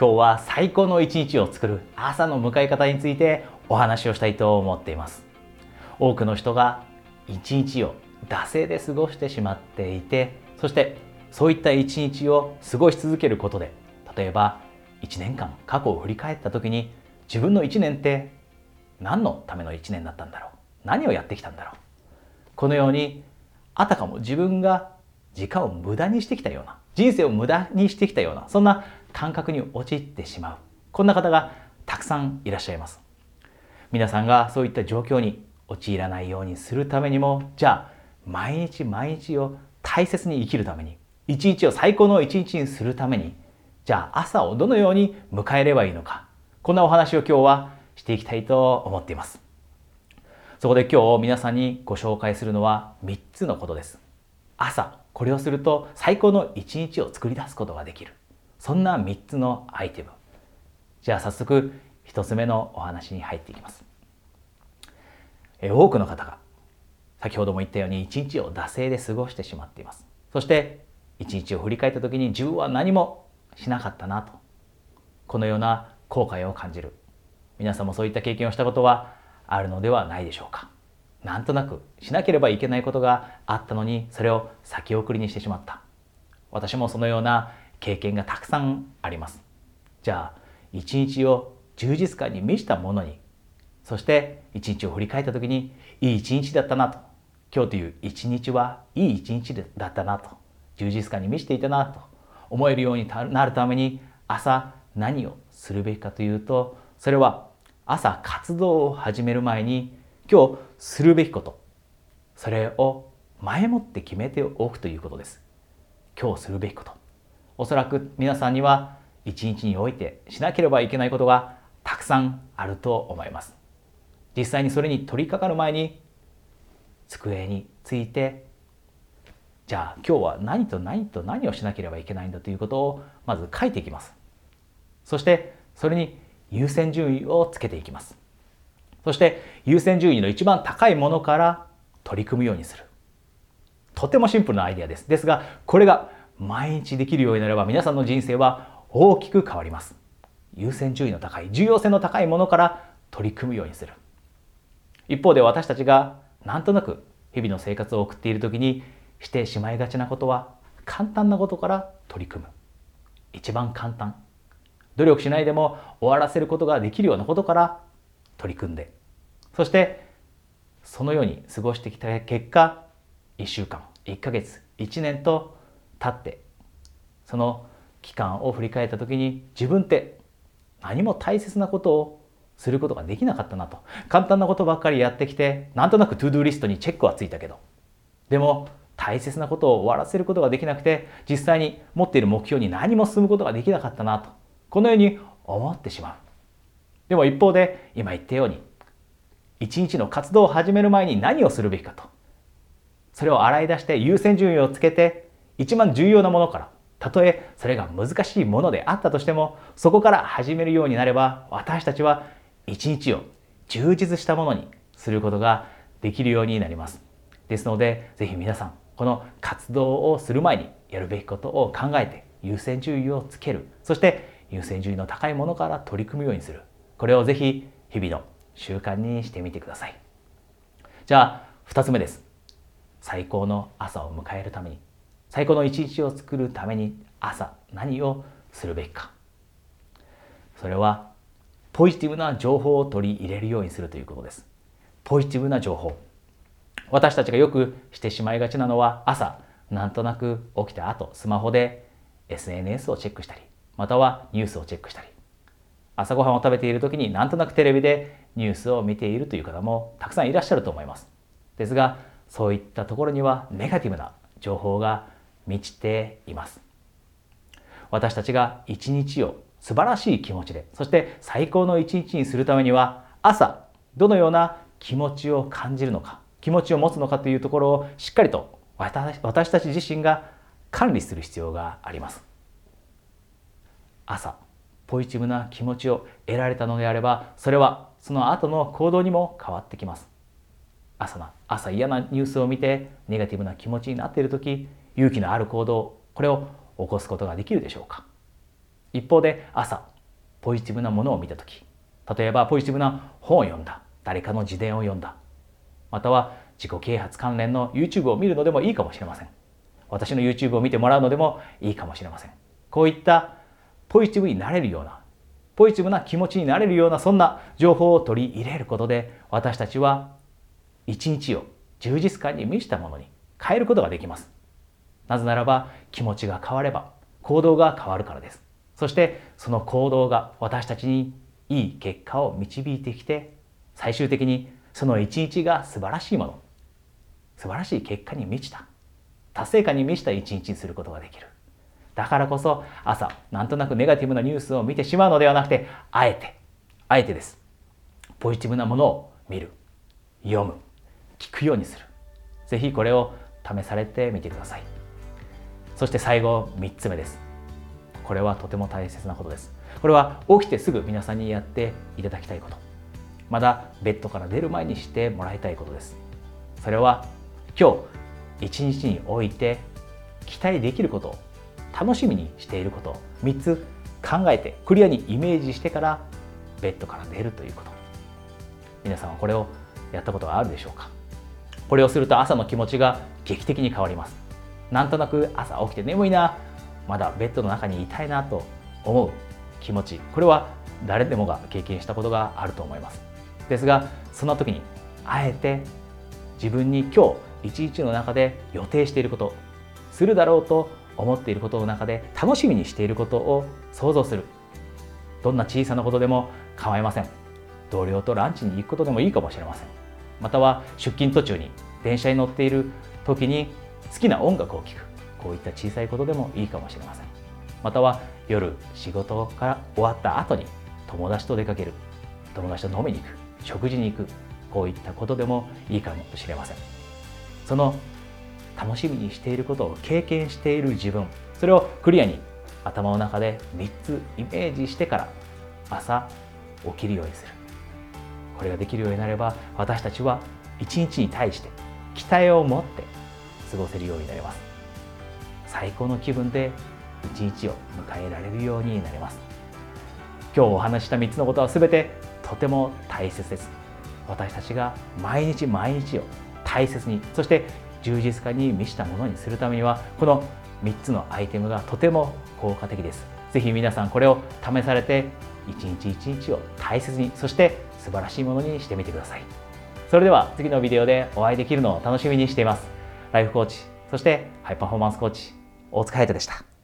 今日は最高の一日を作る朝の迎え方についてお話をしたいと思っています。多くの人が一日を惰性で過ごしてしまっていてそしてそういった一日を過ごし続けることで例えば1年間過去を振り返った時に自分の1年って何のための1年だったんだろう？何をやってきたんだろう？このようにあたかも自分が時間を無駄にしてきたような人生を無駄にしてきたようなそんな感覚に陥ってしまう。こんな方がたくさんいらっしゃいます。皆さんがそういった状況に陥らないようにするためにもじゃあ毎日毎日を大切に生きるために一日を最高の一日にするためにじゃあ朝をどのように迎えればいいのか。こんなお話を今日はしていきたいと思っています。そこで今日皆さんにご紹介するのは3つのことです。朝これをすると最高の一日を作り出すことができる。そんな3つのアイテム。じゃあ早速1つ目のお話に入っていきます。多くの方が先ほども言ったように一日を惰性で過ごしてしまっています。そして一日を振り返った時に自分は何もしなかったなとこのような後悔を感じる。皆さんもそういった経験をしたことはあるのではないでしょうか。なんとなくしなければいけないことがあったのにそれを先送りにしてしまった。私もそのような経験がたくさんあります。じゃあ一日を充実感に満ちたものにそして一日を振り返った時にいい一日だったなと。今日という一日はいい一日だったなと。充実感に満ちていたなと。思えるようになるために朝何をするべきかというとそれは朝活動を始める前に今日するべきこと。それを前もって決めておくということです。今日するべきこと。おそらく皆さんには一日においてしなければいけないことがたくさんあると思います。実際にそれに取り掛かる前に机についてじゃあ今日は何と何と何をしなければいけないんだということをまず書いていきます。そしてそれに優先順位をつけていきます。そして優先順位の一番高いものから取り組むようにする。とてもシンプルなアイデアです。ですがこれが毎日できるようになれば皆さんの人生は大きく変わります。優先順位の高い重要性の高いものから取り組むようにする。一方で私たちがなんとなく日々の生活を送っている時にしてしまいがちなことは簡単なことから取り組む。一番簡単。努力しないでも終わらせることができるようなことから取り組んで。そしてそのように過ごしてきた結果1週間1ヶ月1年と経ってその期間を振り返った時に自分って何も大切なことをすることができなかったなと。簡単なことばっかりやってきてなんとなく ToDo リストにチェックはついたけど。でも大切なことを終わらせることができなくて実際に持っている目標に何も進むことができなかったなと。このように思ってしまう。でも一方で今言ったように一日の活動を始める前に何をするべきかと。それを洗い出して優先順位をつけて一番重要なものからたとえそれが難しいものであったとしてもそこから始めるようになれば私たちは一日を充実したものにすることができるようになります。ですのでぜひ皆さんこの活動をする前にやるべきことを考えて優先順位をつける。そして優先順位の高いものから取り組むようにする。これをぜひ日々の習慣にしてみてください。じゃあ2つ目です。最高の朝を迎えるために。最高の一日を作るために朝何をするべきか。それはポジティブな情報を取り入れるようにするということです。ポジティブな情報。私たちがよくしてしまいがちなのは朝なんとなく起きた後スマホで SNS をチェックしたりまたはニュースをチェックしたり。朝ごはんを食べている時になんとなくテレビでニュースを見ているという方もたくさんいらっしゃると思います。ですがそういったところにはネガティブな情報が満ちています。私たちが一日を素晴らしい気持ちでそして最高の一日にするためには朝どのような気持ちを感じるのか気持ちを持つのかというところをしっかりと私たち自身が管理する必要があります。朝ポジティブな気持ちを得られたのであればそれはその後の行動にも変わってきます。朝な朝嫌なニュースを見てネガティブな気持ちになっている時勇気のある行動これを起こすことができるでしょうか？一方で朝ポジティブなものを見た時例えばポジティブな本を読んだ誰かの自伝を読んだまたは自己啓発関連の YouTube を見るのでもいいかもしれません。私の YouTube を見てもらうのでもいいかもしれません。こういったポジティブになれるようなポジティブな気持ちになれるようなそんな情報を取り入れることで私たちは一日を充実感に満ちたものに変えることができます。なぜならば気持ちが変われば行動が変わるからです。そしてその行動が私たちにいい結果を導いてきて最終的にその一日が素晴らしいもの素晴らしい結果に満ちた達成感に満ちた一日にすることができる。だからこそ朝なんとなくネガティブなニュースを見てしまうのではなくてあえてあえてです。ポジティブなものを見る読む聞くようにする。ぜひこれを試されてみてください。そして最後3つ目です。これはとても大切なことです。これは起きてすぐ皆さんにやっていただきたいこと。まだベッドから出る前にしてもらいたいことです。それは今日一日において期待できることを楽しみにしていること。を3つ考えてクリアにイメージしてからベッドから出るということ。皆さんはこれをやったことはあるでしょうか？これをすると朝の気持ちが劇的に変わります。なんとなく朝起きて眠いな。まだベッドの中にいたいなと思う気持ち。これは誰でもが経験したことがあると思います。ですがそんな時にあえて自分に今日一日の中で予定していることするだろうと思っていることの中で楽しみにしていることを想像する。どんな小さなことでも構いません。同僚とランチに行くことでもいいかもしれません。または出勤途中に電車に乗っている時に好きな音楽を聴く。こういった小さいことでもいいかもしれません。または夜仕事から終わった後に友達と出かける。友達と飲みに行く。食事に行く。こういったことでもいいかもしれません。その楽しみにしていることを経験している自分。それをクリアに頭の中で3つイメージしてから朝起きるようにする。これができるようになれば私たちは一日に対して期待を持って過ごせるようになります。最高の気分で一日を迎えられるようになります。今日お話した3つのことは全てとても大切です。私たちが毎日毎日を大切にそして充実感に満ちたものにするためにはこの3つのアイテムがとても効果的です。是非皆さんこれを試されて一日一日を大切にそして素晴らしいものにしてみてください。それでは次のビデオでお会いできるのを楽しみにしています。ライフコーチそしてハイパフォーマンスコーチ大塚隼人でした。